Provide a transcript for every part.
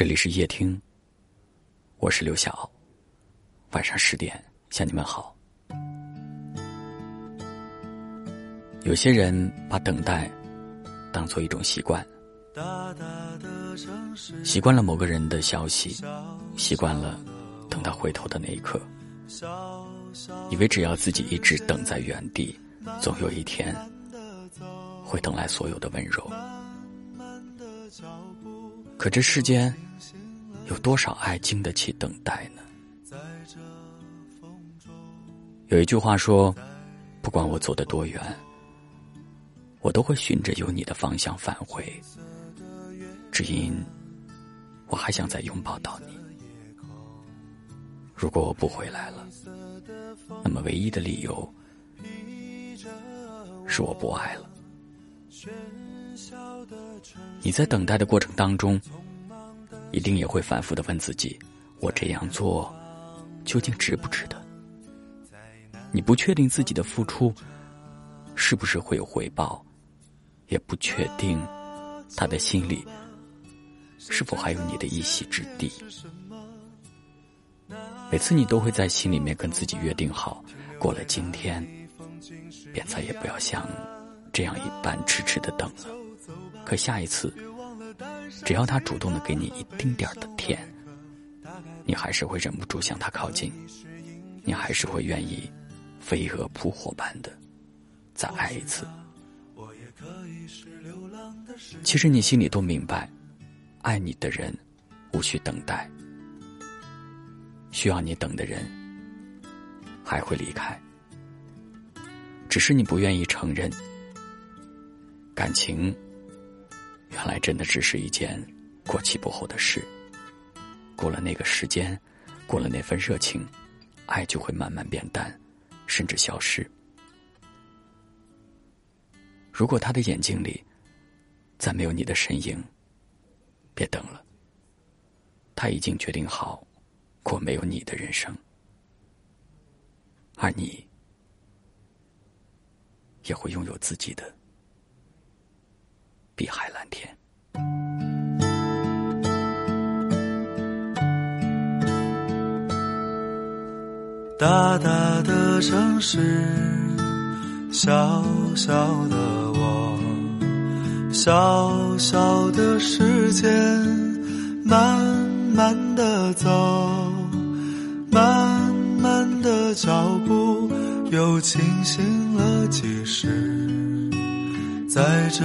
这里是夜听，我是刘晓。晚上十点向你们好。有些人把等待当做一种习惯，习惯了某个人的消息，习惯了等他回头的那一刻，以为只要自己一直等在原地，总有一天会等来所有的温柔。可这世间。有多少爱经得起等待呢？有一句话说：“不管我走得多远，我都会循着有你的方向返回，只因我还想再拥抱到你。如果我不回来了，那么唯一的理由是我不爱了。你在等待的过程当中。”一定也会反复的问自己：我这样做究竟值不值得？你不确定自己的付出是不是会有回报，也不确定他的心里是否还有你的一席之地。每次你都会在心里面跟自己约定好，过了今天，便再也不要像这样一般痴痴的等了。可下一次。只要他主动的给你一丁点的甜，你还是会忍不住向他靠近，你还是会愿意飞蛾扑火般的再爱一次。其实你心里都明白，爱你的人无需等待，需要你等的人还会离开，只是你不愿意承认感情。原来真的只是一件过期不候的事。过了那个时间，过了那份热情，爱就会慢慢变淡，甚至消失。如果他的眼睛里再没有你的身影，别等了。他已经决定好过没有你的人生，而你也会拥有自己的。碧海蓝天。大大的城市，小小的我，小小的时间，慢慢的走，慢慢的脚步，又清醒了几时，在这。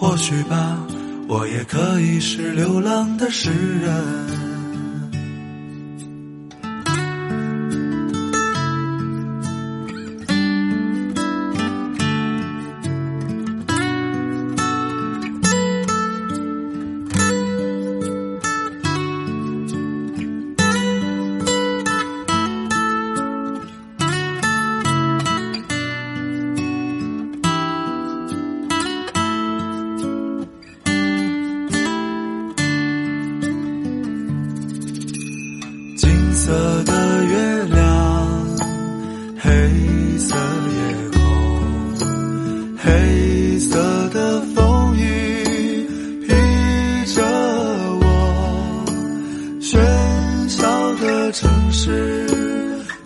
或许吧，我也可以是流浪的诗人。城市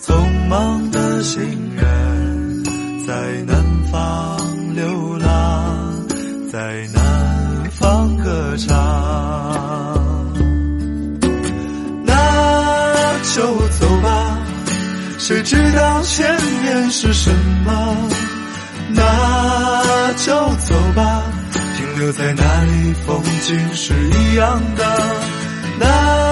匆忙的行人在南方流浪在南方歌唱。那就走吧谁知道前面是什么那就走吧停留在那里风景是一样的。那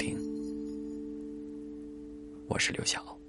是刘晓。